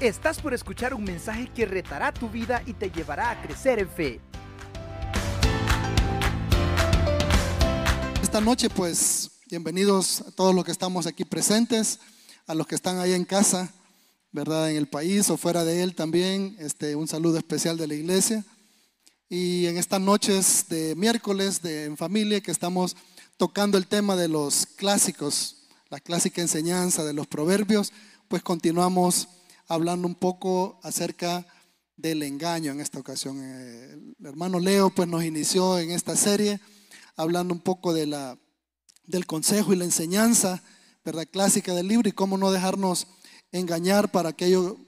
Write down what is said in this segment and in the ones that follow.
Estás por escuchar un mensaje que retará tu vida y te llevará a crecer en fe. Esta noche, pues, bienvenidos a todos los que estamos aquí presentes, a los que están ahí en casa, ¿verdad? En el país o fuera de él también. Este, un saludo especial de la iglesia. Y en estas noches de miércoles de en familia que estamos tocando el tema de los clásicos, la clásica enseñanza de los proverbios, pues continuamos hablando un poco acerca del engaño en esta ocasión. El hermano Leo pues nos inició en esta serie hablando un poco de la, del consejo y la enseñanza, ¿verdad? Clásica del libro y cómo no dejarnos engañar para aquello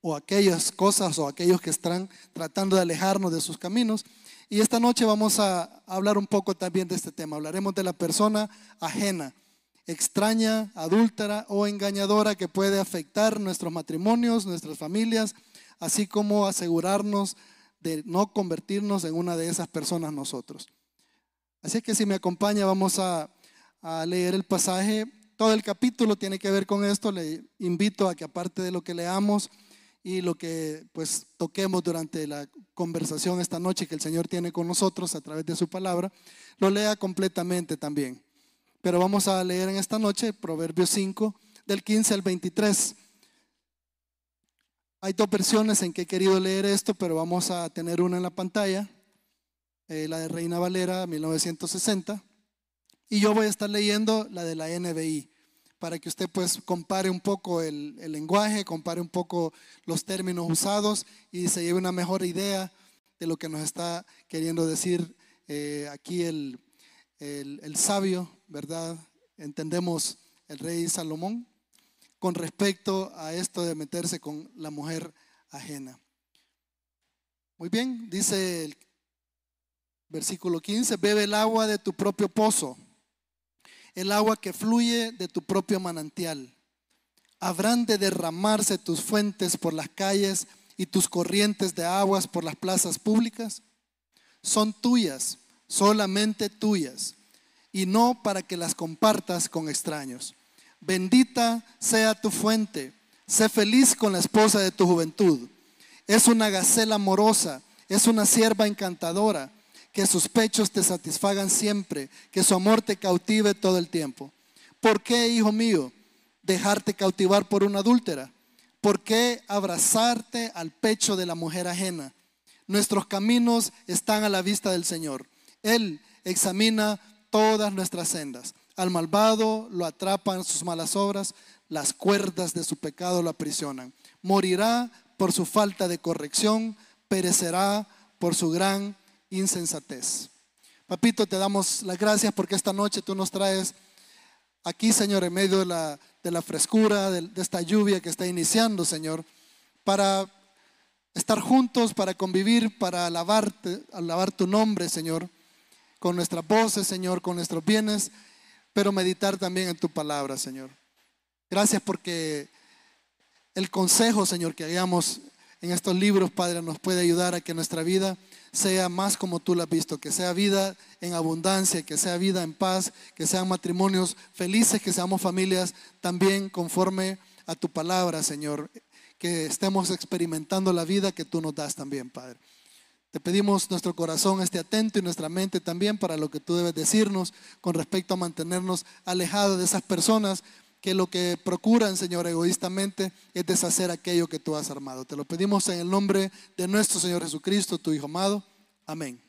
o aquellas cosas o aquellos que están tratando de alejarnos de sus caminos. Y esta noche vamos a hablar un poco también de este tema. Hablaremos de la persona ajena, extraña, adúltera o engañadora que puede afectar nuestros matrimonios, nuestras familias, así como asegurarnos de no convertirnos en una de esas personas nosotros. Así que si me acompaña vamos a, a leer el pasaje. Todo el capítulo tiene que ver con esto. Le invito a que aparte de lo que leamos, y lo que pues toquemos durante la conversación esta noche que el Señor tiene con nosotros a través de su palabra, lo lea completamente también. Pero vamos a leer en esta noche Proverbios 5 del 15 al 23. Hay dos versiones en que he querido leer esto, pero vamos a tener una en la pantalla, eh, la de Reina Valera 1960, y yo voy a estar leyendo la de la NBI para que usted pues compare un poco el, lenguaje, compare un poco los términos usados y se lleve una mejor idea de lo que nos está queriendo decir eh, aquí el, el sabio, ¿verdad? Entendemos el rey Salomón con respecto a esto de meterse con la mujer ajena. Muy bien, dice el versículo 15, bebe el agua de tu propio pozo el agua que fluye de tu propio manantial. Habrán de derramarse tus fuentes por las calles y tus corrientes de aguas por las plazas públicas. Son tuyas, solamente tuyas, y no para que las compartas con extraños. Bendita sea tu fuente, sé feliz con la esposa de tu juventud. Es una gacela amorosa, es una sierva encantadora que sus pechos te satisfagan siempre, que su amor te cautive todo el tiempo. ¿Por qué, hijo mío, dejarte cautivar por una adúltera? ¿Por qué abrazarte al pecho de la mujer ajena? Nuestros caminos están a la vista del Señor. Él examina todas nuestras sendas. Al malvado lo atrapan sus malas obras, las cuerdas de su pecado lo aprisionan. Morirá por su falta de corrección, perecerá por su gran insensatez. Papito, te damos las gracias porque esta noche tú nos traes aquí, Señor, en medio de la, de la frescura, de, esta lluvia que está iniciando, Señor, para estar juntos, para convivir, para alabarte, alabar tu nombre, Señor, con nuestras voces, Señor, con nuestros bienes, pero meditar también en tu palabra, Señor. Gracias porque el consejo, Señor, que hagamos en estos libros, Padre, nos puede ayudar a que nuestra vida sea más como tú la has visto, que sea vida en abundancia, que sea vida en paz, que sean matrimonios felices, que seamos familias también conforme a tu palabra, Señor, que estemos experimentando la vida que tú nos das también, Padre. Te pedimos nuestro corazón esté atento y nuestra mente también para lo que tú debes decirnos con respecto a mantenernos alejados de esas personas que lo que procuran, Señor, egoístamente es deshacer aquello que tú has armado. Te lo pedimos en el nombre de nuestro Señor Jesucristo, tu Hijo amado. Amén.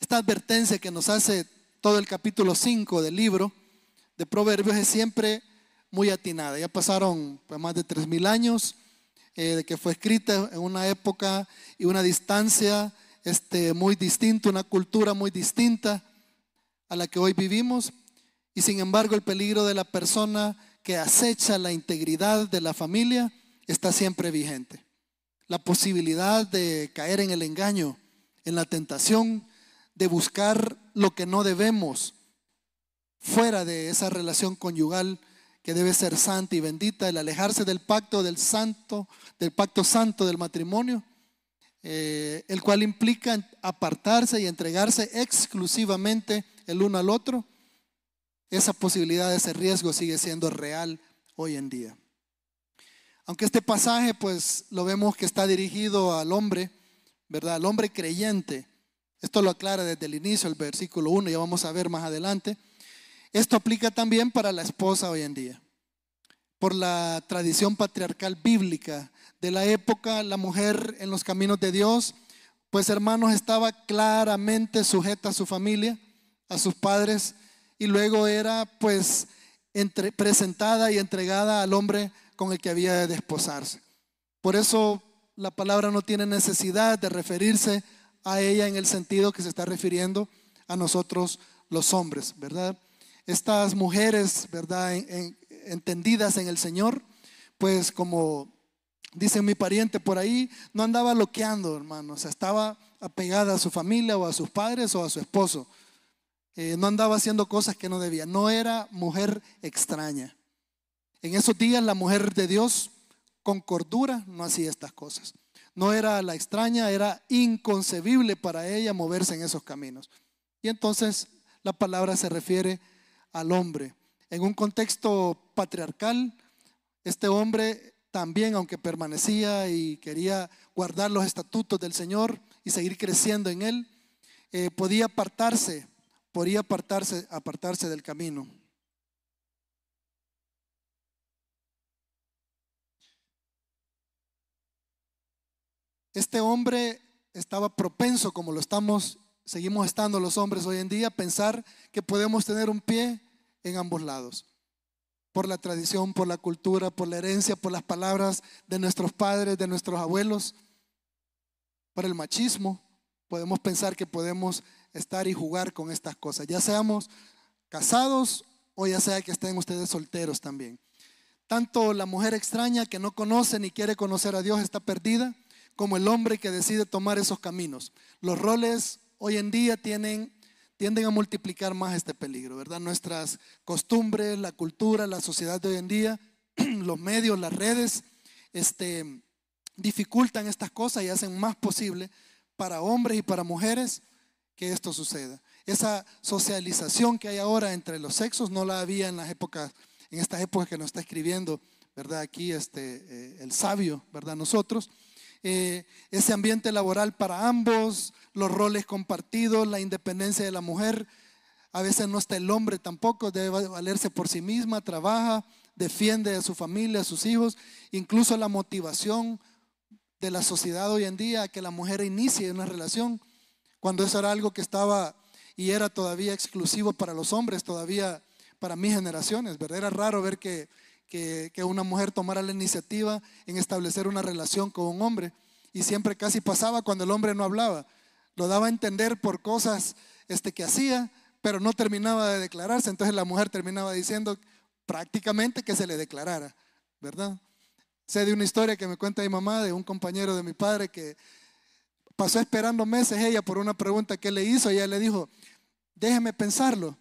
Esta advertencia que nos hace todo el capítulo 5 del libro de Proverbios es siempre muy atinada. Ya pasaron pues, más de 3.000 años eh, de que fue escrita en una época y una distancia este, muy distinta, una cultura muy distinta a la que hoy vivimos. Y sin embargo el peligro de la persona que acecha la integridad de la familia está siempre vigente. La posibilidad de caer en el engaño, en la tentación, de buscar lo que no debemos fuera de esa relación conyugal que debe ser santa y bendita, el alejarse del pacto del santo, del pacto santo del matrimonio, eh, el cual implica apartarse y entregarse exclusivamente el uno al otro esa posibilidad, ese riesgo sigue siendo real hoy en día. Aunque este pasaje pues lo vemos que está dirigido al hombre, ¿verdad? Al hombre creyente. Esto lo aclara desde el inicio, el versículo 1, ya vamos a ver más adelante. Esto aplica también para la esposa hoy en día. Por la tradición patriarcal bíblica de la época, la mujer en los caminos de Dios, pues hermanos, estaba claramente sujeta a su familia, a sus padres, y luego era pues entre, presentada y entregada al hombre con el que había de desposarse. Por eso la palabra no tiene necesidad de referirse a ella en el sentido que se está refiriendo a nosotros los hombres, ¿verdad? Estas mujeres, ¿verdad? entendidas en el Señor, pues como dice mi pariente por ahí, no andaba loqueando, hermano, o sea, estaba apegada a su familia o a sus padres o a su esposo. Eh, no andaba haciendo cosas que no debía, no era mujer extraña. En esos días la mujer de Dios con cordura no hacía estas cosas. No era la extraña, era inconcebible para ella moverse en esos caminos. Y entonces la palabra se refiere al hombre. En un contexto patriarcal, este hombre también, aunque permanecía y quería guardar los estatutos del Señor y seguir creciendo en él, eh, podía apartarse podría apartarse, apartarse del camino. Este hombre estaba propenso, como lo estamos, seguimos estando los hombres hoy en día, pensar que podemos tener un pie en ambos lados. Por la tradición, por la cultura, por la herencia, por las palabras de nuestros padres, de nuestros abuelos, por el machismo. Podemos pensar que podemos estar y jugar con estas cosas, ya seamos casados o ya sea que estén ustedes solteros también. Tanto la mujer extraña que no conoce ni quiere conocer a Dios está perdida, como el hombre que decide tomar esos caminos. Los roles hoy en día tienden a multiplicar más este peligro, ¿verdad? Nuestras costumbres, la cultura, la sociedad de hoy en día, los medios, las redes, este, dificultan estas cosas y hacen más posible para hombres y para mujeres que esto suceda. Esa socialización que hay ahora entre los sexos no la había en las épocas, en estas épocas que nos está escribiendo, ¿verdad? Aquí este, eh, el sabio, ¿verdad? Nosotros. Eh, ese ambiente laboral para ambos, los roles compartidos, la independencia de la mujer. A veces no está el hombre tampoco, debe valerse por sí misma, trabaja, defiende a su familia, a sus hijos, incluso la motivación de la sociedad hoy en día a que la mujer inicie una relación cuando eso era algo que estaba y era todavía exclusivo para los hombres, todavía para mis generaciones, ¿verdad? Era raro ver que, una mujer tomara la iniciativa en establecer una relación con un hombre y siempre casi pasaba cuando el hombre no hablaba. Lo daba a entender por cosas este, que hacía, pero no terminaba de declararse. Entonces la mujer terminaba diciendo prácticamente que se le declarara, ¿verdad? Sé de una historia que me cuenta mi mamá de un compañero de mi padre que Pasó esperando meses ella por una pregunta que le hizo y ella le dijo, déjeme pensarlo.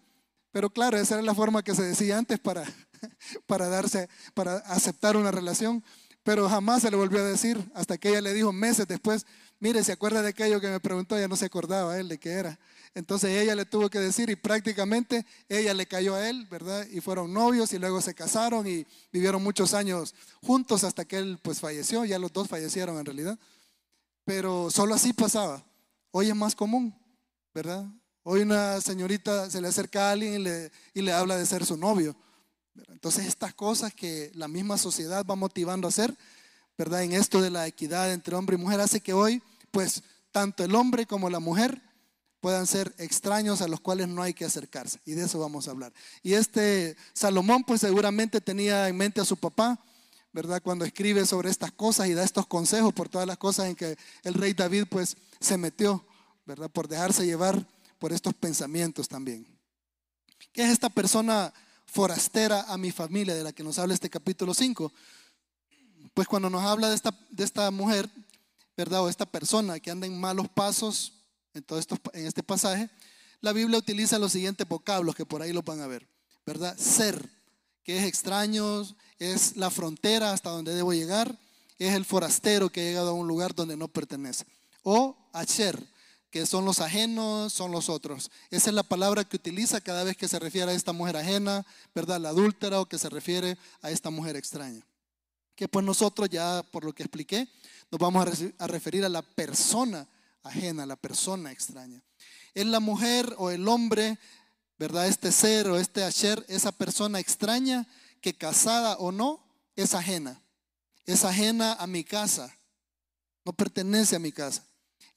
Pero claro, esa era la forma que se decía antes para, para darse, para aceptar una relación. Pero jamás se le volvió a decir hasta que ella le dijo meses después, mire, ¿se acuerda de aquello que me preguntó? Ella no se acordaba él de qué era. Entonces ella le tuvo que decir y prácticamente ella le cayó a él, ¿verdad? Y fueron novios y luego se casaron y vivieron muchos años juntos hasta que él pues falleció, ya los dos fallecieron en realidad. Pero solo así pasaba. Hoy es más común, ¿verdad? Hoy una señorita se le acerca a alguien y le, y le habla de ser su novio. Entonces estas cosas que la misma sociedad va motivando a hacer, ¿verdad? En esto de la equidad entre hombre y mujer hace que hoy, pues, tanto el hombre como la mujer puedan ser extraños a los cuales no hay que acercarse. Y de eso vamos a hablar. Y este Salomón, pues seguramente tenía en mente a su papá, ¿verdad? Cuando escribe sobre estas cosas y da estos consejos por todas las cosas en que el rey David pues se metió, ¿verdad? Por dejarse llevar por estos pensamientos también. ¿Qué es esta persona forastera a mi familia de la que nos habla este capítulo 5? Pues cuando nos habla de esta, de esta mujer, ¿verdad? O esta persona que anda en malos pasos en, todo esto, en este pasaje, la Biblia utiliza los siguientes vocablos que por ahí lo van a ver, ¿verdad? Ser, que es extraño, es la frontera hasta donde debo llegar, es el forastero que ha llegado a un lugar donde no pertenece. O Acher, que son los ajenos, son los otros. Esa es la palabra que utiliza cada vez que se refiere a esta mujer ajena, ¿verdad? La adúltera o que se refiere a esta mujer extraña. que pues nosotros ya, por lo que expliqué, nos vamos a referir a la persona ajena, la persona extraña. Es la mujer o el hombre, ¿verdad? Este ser o este asher, esa persona extraña que casada o no, es ajena. Es ajena a mi casa. No pertenece a mi casa.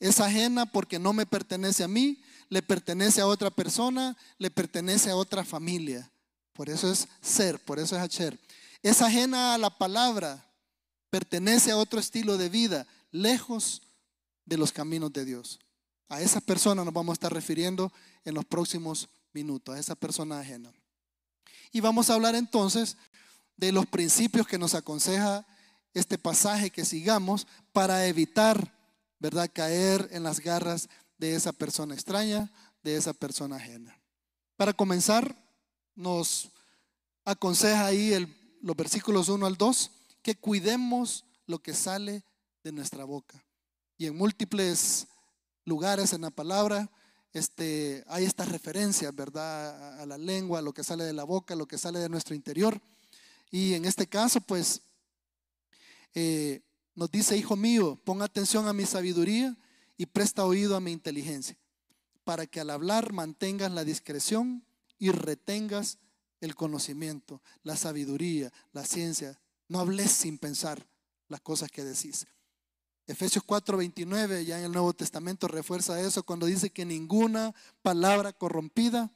Es ajena porque no me pertenece a mí, le pertenece a otra persona, le pertenece a otra familia. Por eso es ser, por eso es asher. Es ajena a la palabra, pertenece a otro estilo de vida, lejos de los caminos de Dios. A esa persona nos vamos a estar refiriendo en los próximos minutos, a esa persona ajena. Y vamos a hablar entonces de los principios que nos aconseja este pasaje que sigamos para evitar, ¿verdad?, caer en las garras de esa persona extraña, de esa persona ajena. Para comenzar, nos aconseja ahí los versículos 1 al 2 que cuidemos lo que sale de nuestra boca. Y en múltiples lugares en la palabra este, hay estas referencias, ¿verdad? A la lengua, a lo que sale de la boca, lo que sale de nuestro interior. Y en este caso, pues, eh, nos dice, hijo mío, pon atención a mi sabiduría y presta oído a mi inteligencia, para que al hablar mantengas la discreción y retengas el conocimiento, la sabiduría, la ciencia. No hables sin pensar las cosas que decís. Efesios 4:29, ya en el Nuevo Testamento refuerza eso cuando dice que ninguna palabra corrompida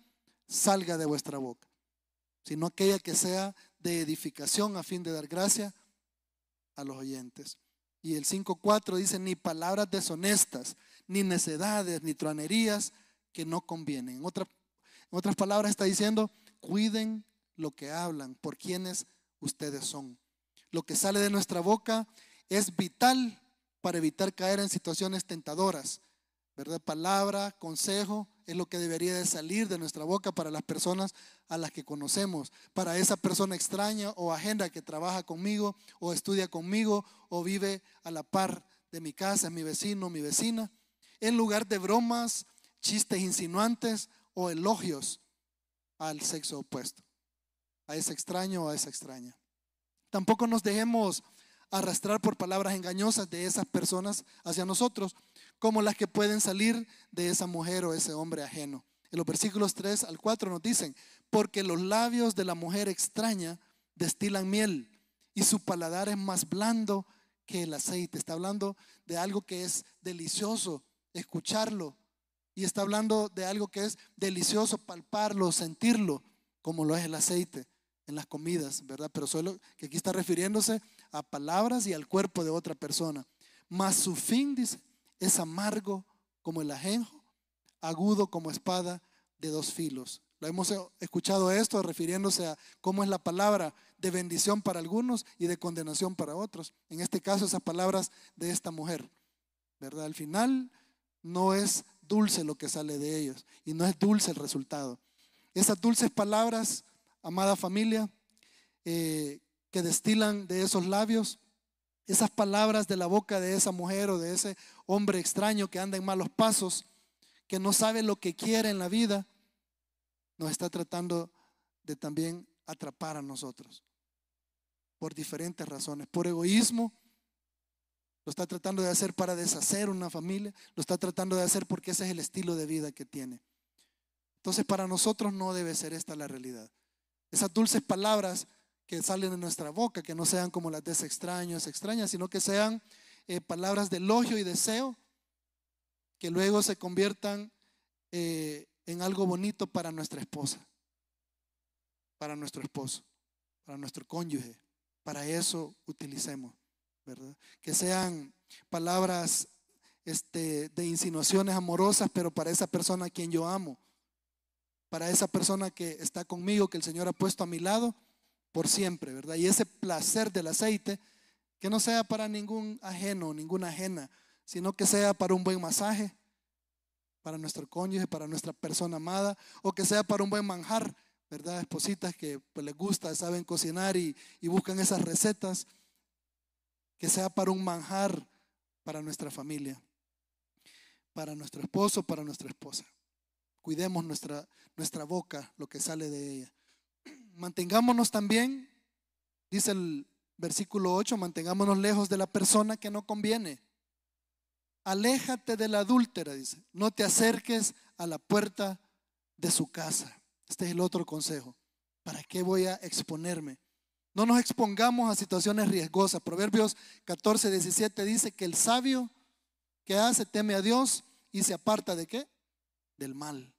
salga de vuestra boca, sino aquella que sea de edificación a fin de dar gracia a los oyentes. Y el 5.4 dice, ni palabras deshonestas, ni necedades, ni truanerías que no convienen. En, en otras palabras está diciendo, cuiden lo que hablan, por quienes ustedes son. Lo que sale de nuestra boca es vital para evitar caer en situaciones tentadoras. ¿Verdad? Palabra, consejo, es lo que debería de salir de nuestra boca para las personas a las que conocemos, para esa persona extraña o ajena que trabaja conmigo o estudia conmigo o vive a la par de mi casa, mi vecino, mi vecina, en lugar de bromas, chistes insinuantes o elogios al sexo opuesto, a ese extraño o a esa extraña. Tampoco nos dejemos arrastrar por palabras engañosas de esas personas hacia nosotros, como las que pueden salir de esa mujer o ese hombre ajeno. En los versículos 3 al 4 nos dicen, porque los labios de la mujer extraña destilan miel y su paladar es más blando que el aceite. Está hablando de algo que es delicioso escucharlo y está hablando de algo que es delicioso palparlo, sentirlo, como lo es el aceite en las comidas, ¿verdad? Pero solo que aquí está refiriéndose a palabras y al cuerpo de otra persona. Mas su fin, dice, es amargo como el ajenjo, agudo como espada de dos filos. Lo hemos escuchado esto refiriéndose a cómo es la palabra de bendición para algunos y de condenación para otros. En este caso, esas palabras de esta mujer, ¿verdad? Al final no es dulce lo que sale de ellos y no es dulce el resultado. Esas dulces palabras, amada familia, eh, que destilan de esos labios, esas palabras de la boca de esa mujer o de ese hombre extraño que anda en malos pasos, que no sabe lo que quiere en la vida, nos está tratando de también atrapar a nosotros por diferentes razones, por egoísmo, lo está tratando de hacer para deshacer una familia, lo está tratando de hacer porque ese es el estilo de vida que tiene. Entonces para nosotros no debe ser esta la realidad. Esas dulces palabras que salen de nuestra boca, que no sean como las de ese extraño, extraña, sino que sean eh, palabras de elogio y deseo, que luego se conviertan eh, en algo bonito para nuestra esposa, para nuestro esposo, para nuestro cónyuge. Para eso utilicemos. Que sean palabras este, de insinuaciones amorosas, pero para esa persona a quien yo amo, para esa persona que está conmigo, que el Señor ha puesto a mi lado por siempre, ¿verdad? Y ese placer del aceite, que no sea para ningún ajeno, ninguna ajena, sino que sea para un buen masaje, para nuestro cónyuge, para nuestra persona amada, o que sea para un buen manjar, ¿verdad? Espositas que pues, les gusta, saben cocinar y, y buscan esas recetas que sea para un manjar para nuestra familia, para nuestro esposo, para nuestra esposa. Cuidemos nuestra, nuestra boca, lo que sale de ella. Mantengámonos también, dice el Versículo 8, mantengámonos lejos de la persona que no conviene. Aléjate de la adúltera, dice. No te acerques a la puerta de su casa. Este es el otro consejo. ¿Para qué voy a exponerme? No nos expongamos a situaciones riesgosas. Proverbios 14, 17 dice que el sabio que hace teme a Dios y se aparta de qué? Del mal.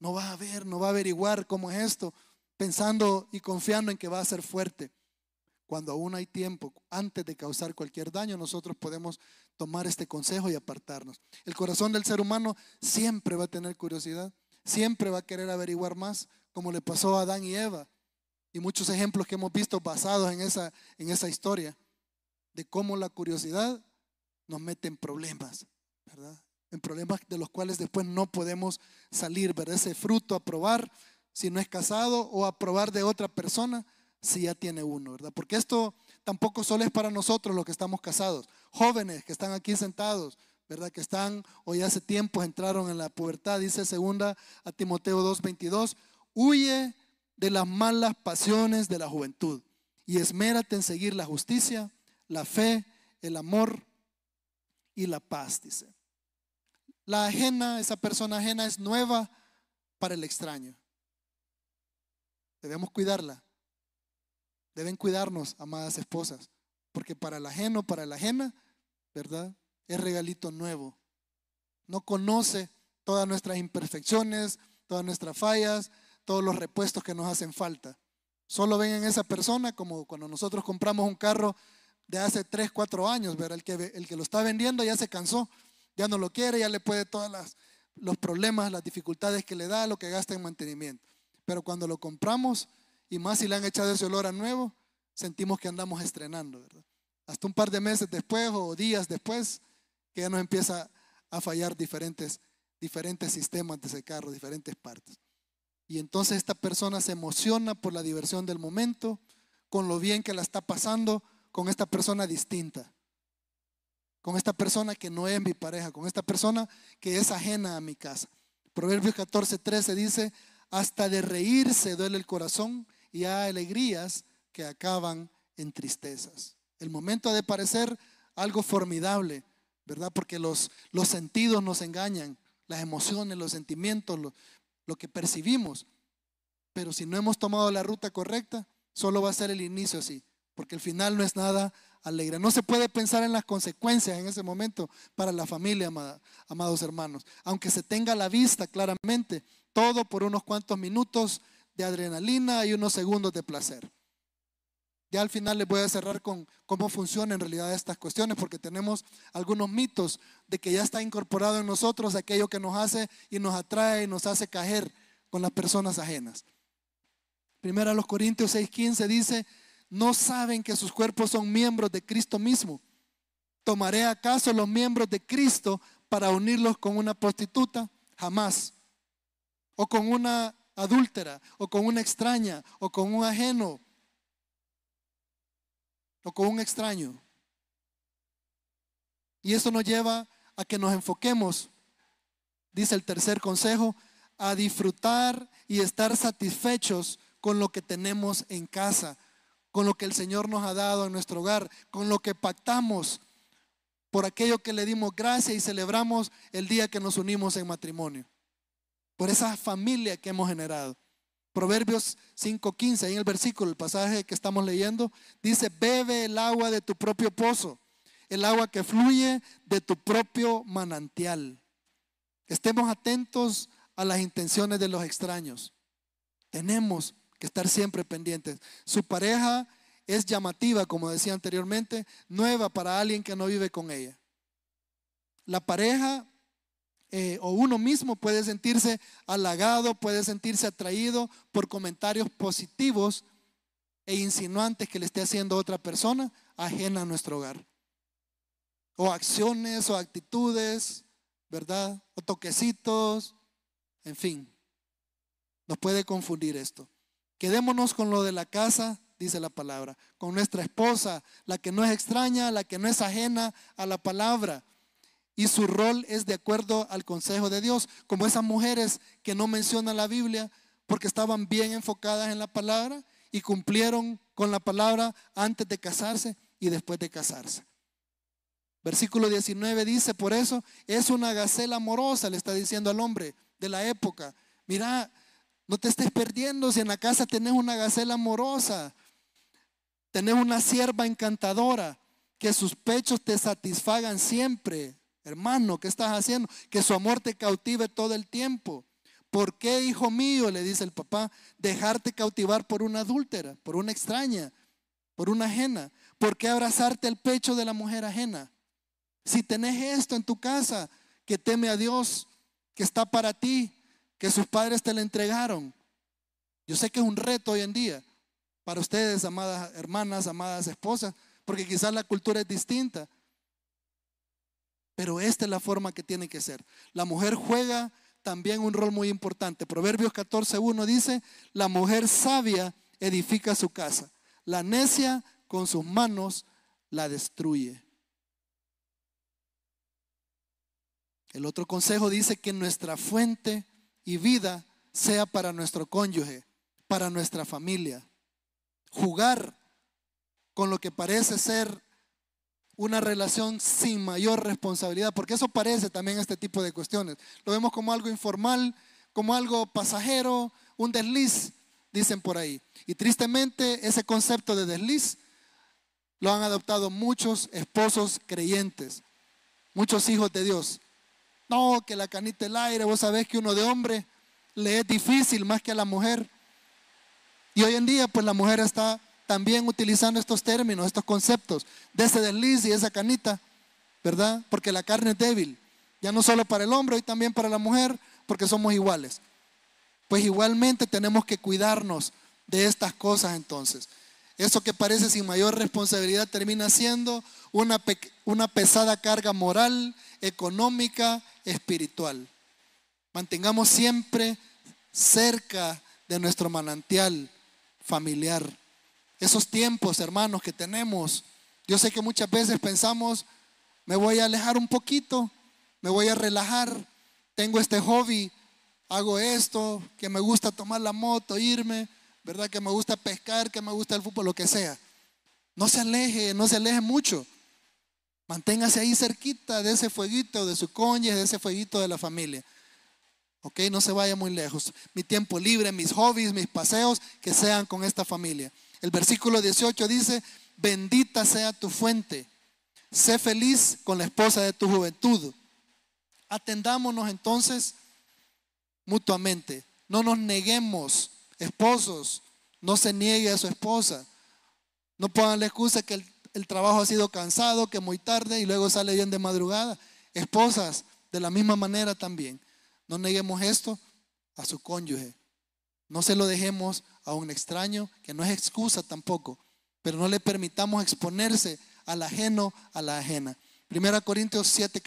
No va a ver, no va a averiguar cómo es esto, pensando y confiando en que va a ser fuerte. Cuando aún hay tiempo, antes de causar cualquier daño, nosotros podemos tomar este consejo y apartarnos. El corazón del ser humano siempre va a tener curiosidad, siempre va a querer averiguar más, como le pasó a Adán y Eva. Y muchos ejemplos que hemos visto basados en esa, en esa historia, de cómo la curiosidad nos mete en problemas, ¿verdad? En problemas de los cuales después no podemos salir, ¿verdad? Ese fruto a probar si no es casado o a probar de otra persona si ya tiene uno, ¿verdad? Porque esto tampoco solo es para nosotros los que estamos casados. Jóvenes que están aquí sentados, ¿verdad? Que están o ya hace tiempo entraron en la pubertad, dice segunda a Timoteo 2:22, huye de las malas pasiones de la juventud y esmérate en seguir la justicia, la fe, el amor y la paz, dice. La ajena, esa persona ajena es nueva para el extraño. Debemos cuidarla. Deben cuidarnos, amadas esposas, porque para el ajeno, para la ajena, ¿verdad? Es regalito nuevo. No conoce todas nuestras imperfecciones, todas nuestras fallas, todos los repuestos que nos hacen falta. Solo ven en esa persona como cuando nosotros compramos un carro de hace 3, 4 años, ¿verdad? El que, el que lo está vendiendo ya se cansó, ya no lo quiere, ya le puede todos los problemas, las dificultades que le da, lo que gasta en mantenimiento. Pero cuando lo compramos, y más si le han echado ese olor a nuevo, sentimos que andamos estrenando, ¿verdad? Hasta un par de meses después o días después, que ya nos empieza a fallar diferentes, diferentes sistemas de ese carro, diferentes partes. Y entonces esta persona se emociona por la diversión del momento, con lo bien que la está pasando, con esta persona distinta, con esta persona que no es mi pareja, con esta persona que es ajena a mi casa. Proverbios 14, 13 dice, hasta de reírse duele el corazón y hay alegrías que acaban en tristezas. El momento ha de parecer algo formidable, ¿verdad? Porque los, los sentidos nos engañan, las emociones, los sentimientos, lo, lo que percibimos. Pero si no hemos tomado la ruta correcta, solo va a ser el inicio así porque el final no es nada alegre. No se puede pensar en las consecuencias en ese momento para la familia, amados hermanos. Aunque se tenga la vista claramente, todo por unos cuantos minutos de adrenalina y unos segundos de placer. Ya al final les voy a cerrar con cómo funcionan en realidad estas cuestiones, porque tenemos algunos mitos de que ya está incorporado en nosotros aquello que nos hace y nos atrae y nos hace caer con las personas ajenas. Primero a los Corintios 6:15 dice, no saben que sus cuerpos son miembros de Cristo mismo. ¿Tomaré acaso los miembros de Cristo para unirlos con una prostituta? Jamás. O con una adúltera, o con una extraña, o con un ajeno, o con un extraño. Y eso nos lleva a que nos enfoquemos, dice el tercer consejo, a disfrutar y estar satisfechos con lo que tenemos en casa, con lo que el Señor nos ha dado en nuestro hogar, con lo que pactamos por aquello que le dimos gracias y celebramos el día que nos unimos en matrimonio, por esa familia que hemos generado. Proverbios 5:15, en el versículo, el pasaje que estamos leyendo, dice, bebe el agua de tu propio pozo, el agua que fluye de tu propio manantial. Estemos atentos a las intenciones de los extraños. Tenemos que estar siempre pendientes. Su pareja es llamativa, como decía anteriormente, nueva para alguien que no vive con ella. La pareja eh, o uno mismo puede sentirse halagado, puede sentirse atraído por comentarios positivos e insinuantes que le esté haciendo otra persona ajena a nuestro hogar. O acciones o actitudes, ¿verdad? O toquecitos, en fin. Nos puede confundir esto. Quedémonos con lo de la casa, dice la palabra, con nuestra esposa, la que no es extraña, la que no es ajena a la palabra. Y su rol es de acuerdo al consejo de Dios, como esas mujeres que no mencionan la Biblia porque estaban bien enfocadas en la palabra y cumplieron con la palabra antes de casarse y después de casarse. Versículo 19 dice, por eso es una gacela amorosa, le está diciendo al hombre de la época. Mira, no te estés perdiendo si en la casa tenés una gacela amorosa, tenés una sierva encantadora, que sus pechos te satisfagan siempre. Hermano, ¿qué estás haciendo? Que su amor te cautive todo el tiempo. ¿Por qué, hijo mío, le dice el papá, dejarte cautivar por una adúltera, por una extraña, por una ajena? ¿Por qué abrazarte el pecho de la mujer ajena? Si tenés esto en tu casa, que teme a Dios, que está para ti, que sus padres te le entregaron. Yo sé que es un reto hoy en día para ustedes, amadas hermanas, amadas esposas, porque quizás la cultura es distinta. Pero esta es la forma que tiene que ser. La mujer juega también un rol muy importante. Proverbios 14.1 dice, la mujer sabia edifica su casa, la necia con sus manos la destruye. El otro consejo dice que nuestra fuente y vida sea para nuestro cónyuge, para nuestra familia. Jugar con lo que parece ser una relación sin mayor responsabilidad, porque eso parece también este tipo de cuestiones. Lo vemos como algo informal, como algo pasajero, un desliz, dicen por ahí. Y tristemente ese concepto de desliz lo han adoptado muchos esposos creyentes, muchos hijos de Dios. No, que la canita el aire, vos sabés que uno de hombre le es difícil más que a la mujer. Y hoy en día, pues la mujer está también utilizando estos términos, estos conceptos de ese desliz y esa canita, ¿verdad? Porque la carne es débil, ya no solo para el hombre, y también para la mujer, porque somos iguales. Pues igualmente tenemos que cuidarnos de estas cosas entonces. Eso que parece sin mayor responsabilidad termina siendo una, una pesada carga moral, económica, espiritual. Mantengamos siempre cerca de nuestro manantial familiar. Esos tiempos, hermanos, que tenemos. Yo sé que muchas veces pensamos, me voy a alejar un poquito, me voy a relajar, tengo este hobby, hago esto, que me gusta tomar la moto, irme, ¿verdad? Que me gusta pescar, que me gusta el fútbol, lo que sea. No se aleje, no se aleje mucho. Manténgase ahí cerquita de ese fueguito de su cónyuge, de ese fueguito de la familia. ¿Ok? No se vaya muy lejos. Mi tiempo libre, mis hobbies, mis paseos, que sean con esta familia. El versículo 18 dice, bendita sea tu fuente. Sé feliz con la esposa de tu juventud. Atendámonos entonces mutuamente. No nos neguemos Esposos, no se niegue a su esposa. No pongan la excusa que el, trabajo ha sido cansado, que muy tarde y luego sale bien de madrugada. Esposas, de la misma manera también. No neguemos esto a su cónyuge. No se lo dejemos a un extraño, que no es excusa tampoco, pero no le permitamos exponerse al ajeno, a la ajena. Primera Corintios 7,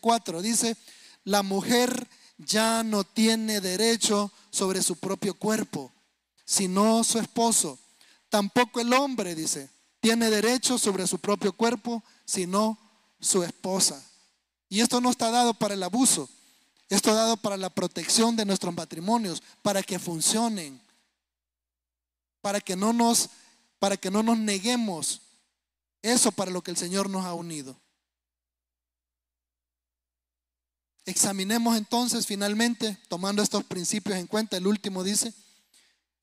4 dice, la mujer ya no tiene derecho sobre su propio cuerpo, sino su esposo. Tampoco el hombre, dice, tiene derecho sobre su propio cuerpo, sino su esposa. Y esto no está dado para el abuso, esto dado para la protección de nuestros matrimonios, para que funcionen, para que no nos, para que no nos neguemos eso para lo que el Señor nos ha unido. Examinemos entonces finalmente, tomando estos principios en cuenta, el último dice,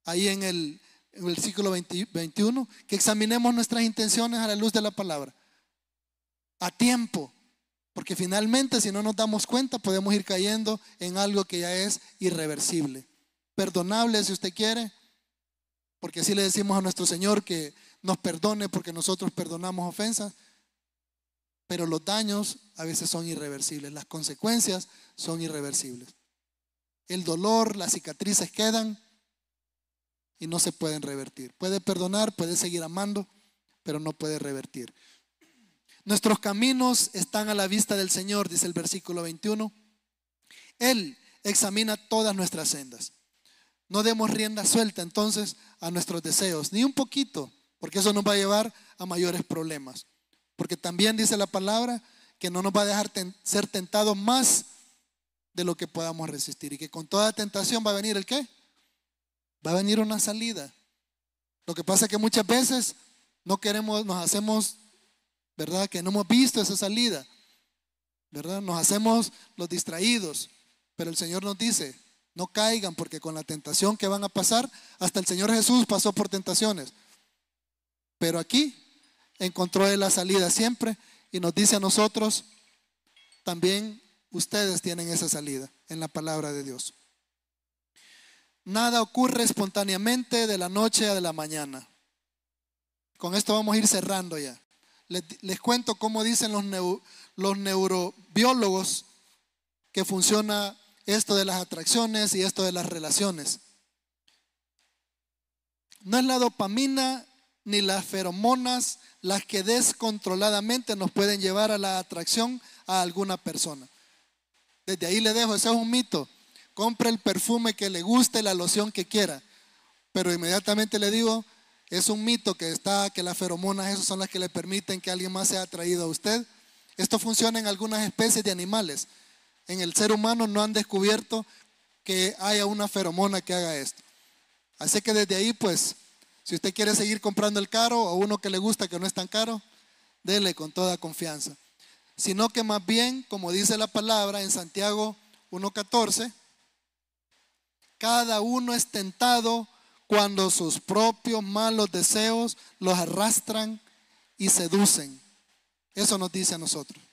ahí en el, versículo 21, que examinemos nuestras intenciones a la luz de la palabra, a tiempo, porque finalmente si no nos damos cuenta podemos ir cayendo en algo que ya es irreversible. Perdonable si usted quiere, porque así le decimos a nuestro Señor que nos perdone porque nosotros perdonamos ofensas, pero los daños a veces son irreversibles, las consecuencias son irreversibles. El dolor, las cicatrices quedan y no se pueden revertir. Puede perdonar, puede seguir amando, pero no puede revertir. Nuestros caminos están a la vista del Señor, dice el versículo 21. Él examina todas nuestras sendas. No demos rienda suelta entonces a nuestros deseos, ni un poquito, porque eso nos va a llevar a mayores problemas. Porque también dice la palabra que no nos va a dejar ser tentados más de lo que podamos resistir. Y que con toda tentación va a venir el qué? Va a venir una salida. Lo que pasa es que muchas veces no queremos, nos hacemos, ¿verdad? Que no hemos visto esa salida, ¿verdad? Nos hacemos los distraídos, pero el Señor nos dice, no caigan porque con la tentación que van a pasar, hasta el Señor Jesús pasó por tentaciones. Pero aquí encontró la salida siempre y nos dice a nosotros, también ustedes tienen esa salida en la palabra de Dios. Nada ocurre espontáneamente de la noche a de la mañana. Con esto vamos a ir cerrando ya. Les, cuento cómo dicen los, los neurobiólogos que funciona esto de las atracciones y esto de las relaciones. No es la dopamina ni las feromonas las que descontroladamente nos pueden llevar a la atracción a alguna persona. Desde ahí le dejo, ese es un mito compre el perfume que le guste, la loción que quiera. Pero inmediatamente le digo, es un mito que está, que las feromonas esas son las que le permiten que alguien más sea atraído a usted. Esto funciona en algunas especies de animales. En el ser humano no han descubierto que haya una feromona que haga esto. Así que desde ahí, pues, si usted quiere seguir comprando el caro o uno que le gusta que no es tan caro, dele con toda confianza. Sino que más bien, como dice la palabra en Santiago 1.14, cada uno es tentado cuando sus propios malos deseos los arrastran y seducen. Eso nos dice a nosotros.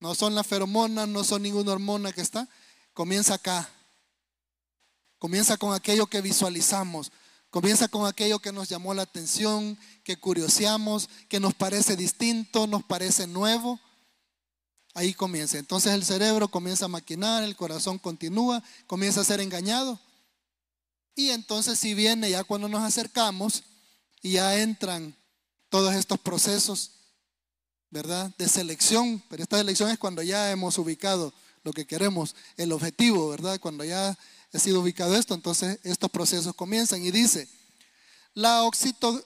No son las feromonas, no son ninguna hormona que está. Comienza acá. Comienza con aquello que visualizamos. Comienza con aquello que nos llamó la atención, que curioseamos, que nos parece distinto, nos parece nuevo ahí comienza. Entonces el cerebro comienza a maquinar, el corazón continúa, comienza a ser engañado. Y entonces si viene ya cuando nos acercamos y ya entran todos estos procesos, ¿verdad? De selección, pero esta selección es cuando ya hemos ubicado lo que queremos, el objetivo, ¿verdad? Cuando ya ha sido ubicado esto, entonces estos procesos comienzan y dice, la,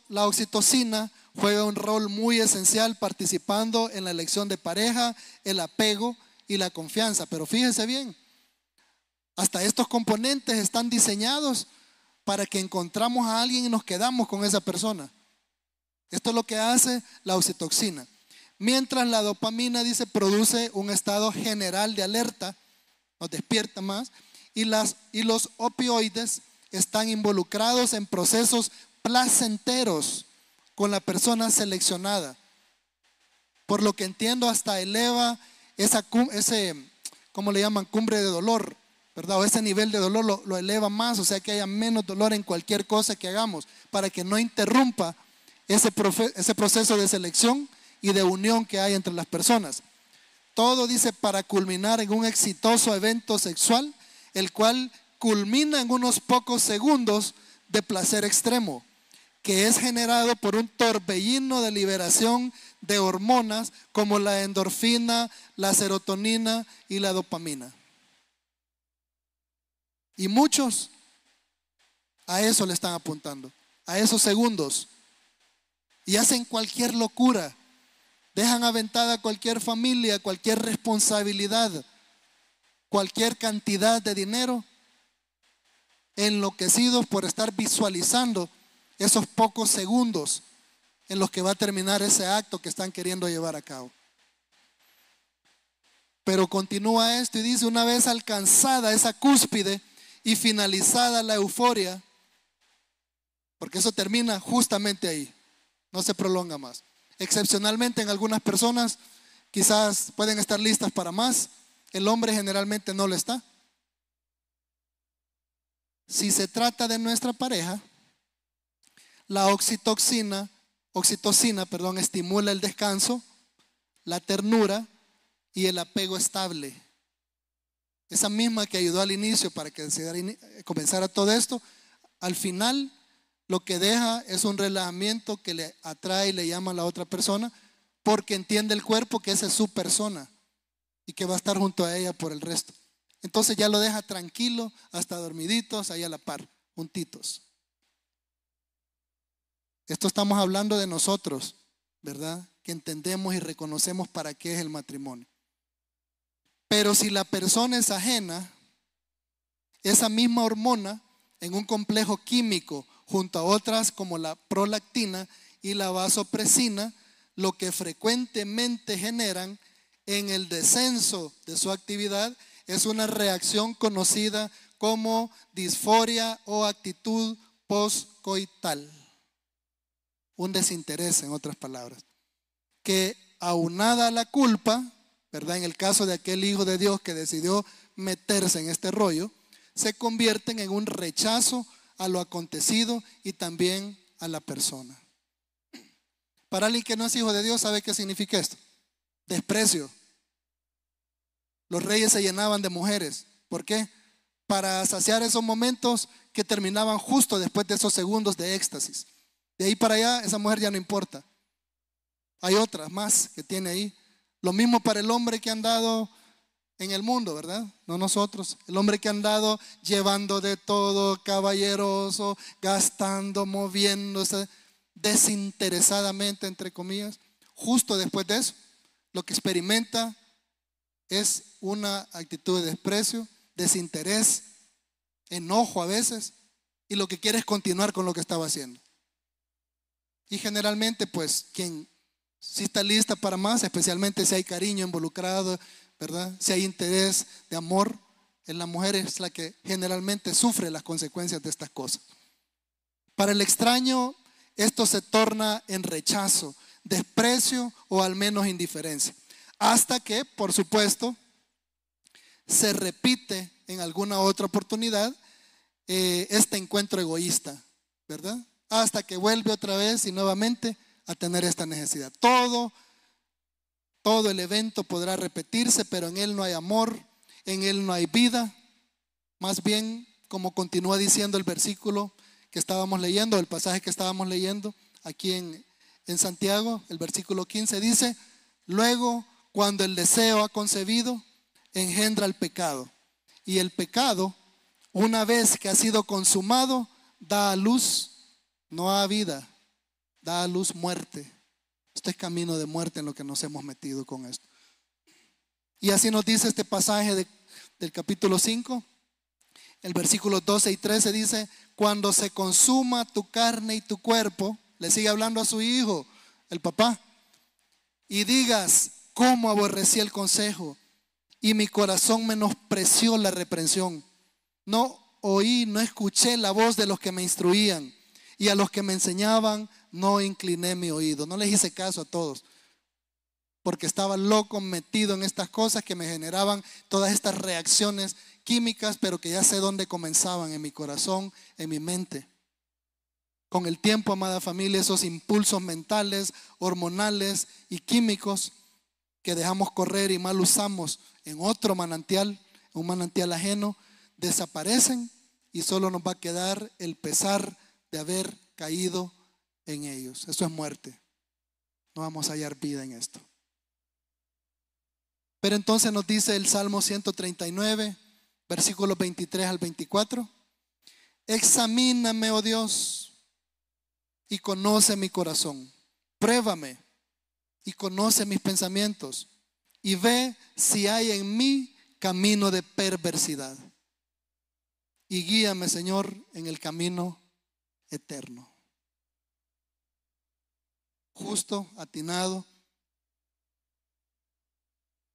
la oxitocina juega un rol muy esencial participando en la elección de pareja, el apego y la confianza. Pero fíjense bien, hasta estos componentes están diseñados para que encontramos a alguien y nos quedamos con esa persona. Esto es lo que hace la oxitoxina. Mientras la dopamina, dice, produce un estado general de alerta, nos despierta más, y, las, y los opioides están involucrados en procesos placenteros con la persona seleccionada. Por lo que entiendo, hasta eleva ese, ¿cómo le llaman? Cumbre de dolor, ¿verdad? O ese nivel de dolor lo, eleva más, o sea que haya menos dolor en cualquier cosa que hagamos, para que no interrumpa ese proceso de selección y de unión que hay entre las personas. Todo dice para culminar en un exitoso evento sexual, el cual culmina en unos pocos segundos de placer extremo que es generado por un torbellino de liberación de hormonas como la endorfina, la serotonina y la dopamina. Y muchos a eso le están apuntando, a esos segundos. Y hacen cualquier locura, dejan aventada cualquier familia, cualquier responsabilidad, cualquier cantidad de dinero, enloquecidos por estar visualizando esos pocos segundos en los que va a terminar ese acto que están queriendo llevar a cabo. Pero continúa esto y dice, una vez alcanzada esa cúspide y finalizada la euforia, porque eso termina justamente ahí, no se prolonga más. Excepcionalmente en algunas personas quizás pueden estar listas para más, el hombre generalmente no lo está. Si se trata de nuestra pareja, la oxitoxina, oxitocina, perdón, estimula el descanso, la ternura y el apego estable. Esa misma que ayudó al inicio para que comenzara todo esto, al final lo que deja es un relajamiento que le atrae y le llama a la otra persona porque entiende el cuerpo que esa es su persona y que va a estar junto a ella por el resto. Entonces ya lo deja tranquilo, hasta dormiditos, ahí a la par, juntitos. Esto estamos hablando de nosotros, ¿verdad? Que entendemos y reconocemos para qué es el matrimonio. Pero si la persona es ajena, esa misma hormona en un complejo químico junto a otras como la prolactina y la vasopresina, lo que frecuentemente generan en el descenso de su actividad es una reacción conocida como disforia o actitud postcoital. Un desinterés, en otras palabras, que aunada a la culpa, ¿verdad? En el caso de aquel hijo de Dios que decidió meterse en este rollo, se convierten en un rechazo a lo acontecido y también a la persona. Para alguien que no es hijo de Dios, ¿sabe qué significa esto? Desprecio. Los reyes se llenaban de mujeres. ¿Por qué? Para saciar esos momentos que terminaban justo después de esos segundos de éxtasis. De ahí para allá, esa mujer ya no importa. Hay otras más que tiene ahí. Lo mismo para el hombre que han dado en el mundo, ¿verdad? No nosotros. El hombre que han dado llevando de todo, caballeroso, gastando, moviéndose desinteresadamente, entre comillas. Justo después de eso, lo que experimenta es una actitud de desprecio, desinterés, enojo a veces, y lo que quiere es continuar con lo que estaba haciendo. Y generalmente, pues, quien sí está lista para más, especialmente si hay cariño involucrado, Si hay interés de amor, en la mujer es la que generalmente sufre las consecuencias de estas cosas. Para el extraño, esto se torna en rechazo, desprecio o al menos indiferencia. Hasta que, por supuesto, se repite en alguna otra oportunidad eh, este encuentro egoísta, ¿verdad? Hasta que vuelve otra vez y nuevamente a tener esta necesidad. Todo todo el evento podrá repetirse, pero en él no hay amor, en él no hay vida. Más bien, como continúa diciendo el versículo que estábamos leyendo, el pasaje que estábamos leyendo aquí en, en Santiago, el versículo 15 dice, luego cuando el deseo ha concebido, engendra el pecado. Y el pecado, una vez que ha sido consumado, da a luz, no a vida, da a luz muerte. Este es camino de muerte en lo que nos hemos metido con esto. Y así nos dice este pasaje del capítulo 5. El versículo 12 y 13 dice, cuando se consuma tu carne y tu cuerpo, le sigue hablando a su hijo, el papá, y digas, cómo aborrecí el consejo y mi corazón menospreció la reprensión. No oí, no escuché la voz de los que me instruían y a los que me enseñaban no incliné mi oído, no les hice caso a todos, porque estaba loco metido en estas cosas que me generaban todas estas reacciones químicas, pero que ya sé dónde comenzaban, en mi corazón, en mi mente. Con el tiempo, amada familia, esos impulsos mentales, hormonales y químicos que dejamos correr y mal usamos en otro manantial, un manantial ajeno, desaparecen y solo nos va a quedar el pesar de haber caído en ellos. Eso es muerte. No vamos a hallar vida en esto. Pero entonces nos dice el Salmo 139, versículos 23 al 24. Examíname, oh Dios, y conoce mi corazón. Pruébame y conoce mis pensamientos. Y ve si hay en mí camino de perversidad. Y guíame, Señor, en el camino eterno justo, atinado,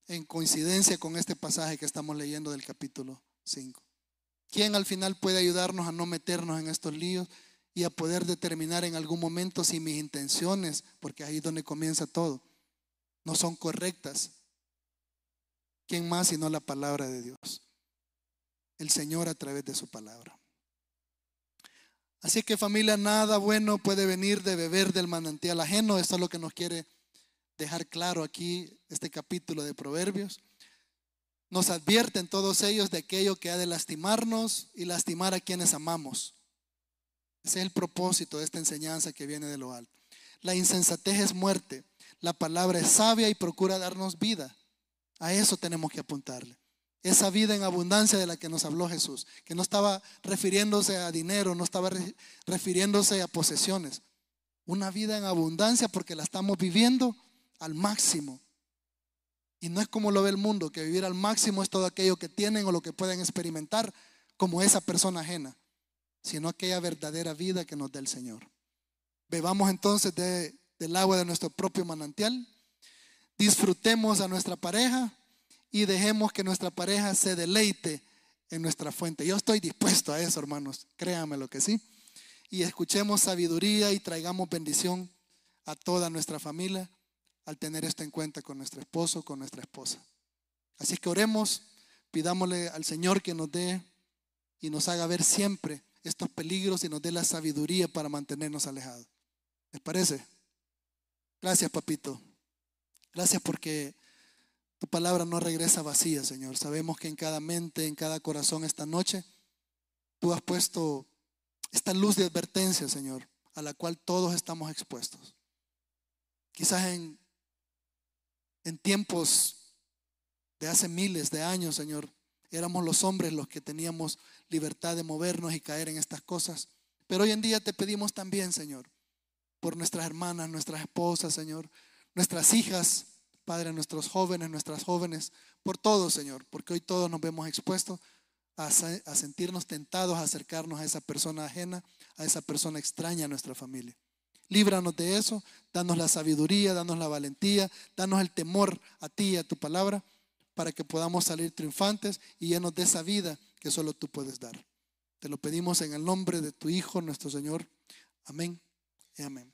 en coincidencia con este pasaje que estamos leyendo del capítulo 5. ¿Quién al final puede ayudarnos a no meternos en estos líos y a poder determinar en algún momento si mis intenciones, porque ahí es donde comienza todo, no son correctas? ¿Quién más sino la palabra de Dios? El Señor a través de su palabra. Así que familia, nada bueno puede venir de beber del manantial ajeno. Esto es lo que nos quiere dejar claro aquí este capítulo de Proverbios. Nos advierten todos ellos de aquello que ha de lastimarnos y lastimar a quienes amamos. Ese es el propósito de esta enseñanza que viene de lo alto. La insensatez es muerte. La palabra es sabia y procura darnos vida. A eso tenemos que apuntarle esa vida en abundancia de la que nos habló Jesús, que no estaba refiriéndose a dinero, no estaba refiriéndose a posesiones. Una vida en abundancia porque la estamos viviendo al máximo. Y no es como lo ve el mundo, que vivir al máximo es todo aquello que tienen o lo que pueden experimentar como esa persona ajena, sino aquella verdadera vida que nos da el Señor. Bebamos entonces del agua de nuestro propio manantial, disfrutemos a nuestra pareja y dejemos que nuestra pareja se deleite en nuestra fuente. Yo estoy dispuesto a eso, hermanos, créanme lo que sí. Y escuchemos sabiduría y traigamos bendición a toda nuestra familia al tener esto en cuenta con nuestro esposo, con nuestra esposa. Así que oremos, pidámosle al Señor que nos dé y nos haga ver siempre estos peligros y nos dé la sabiduría para mantenernos alejados. ¿Les parece? Gracias, papito. Gracias porque tu palabra no regresa vacía, Señor. Sabemos que en cada mente, en cada corazón esta noche, tú has puesto esta luz de advertencia, Señor, a la cual todos estamos expuestos. Quizás en, en tiempos de hace miles de años, Señor, éramos los hombres los que teníamos libertad de movernos y caer en estas cosas. Pero hoy en día te pedimos también, Señor, por nuestras hermanas, nuestras esposas, Señor, nuestras hijas, Padre, nuestros jóvenes, nuestras jóvenes, por todos, Señor, porque hoy todos nos vemos expuestos a, a, sentirnos tentados a acercarnos a esa persona ajena, a esa persona extraña a nuestra familia. Líbranos de eso, danos la sabiduría, danos la valentía, danos el temor a ti y a tu palabra, para que podamos salir triunfantes y llenos de esa vida que solo tú puedes dar. Te lo pedimos en el nombre de tu Hijo, nuestro Señor. Amén y amén.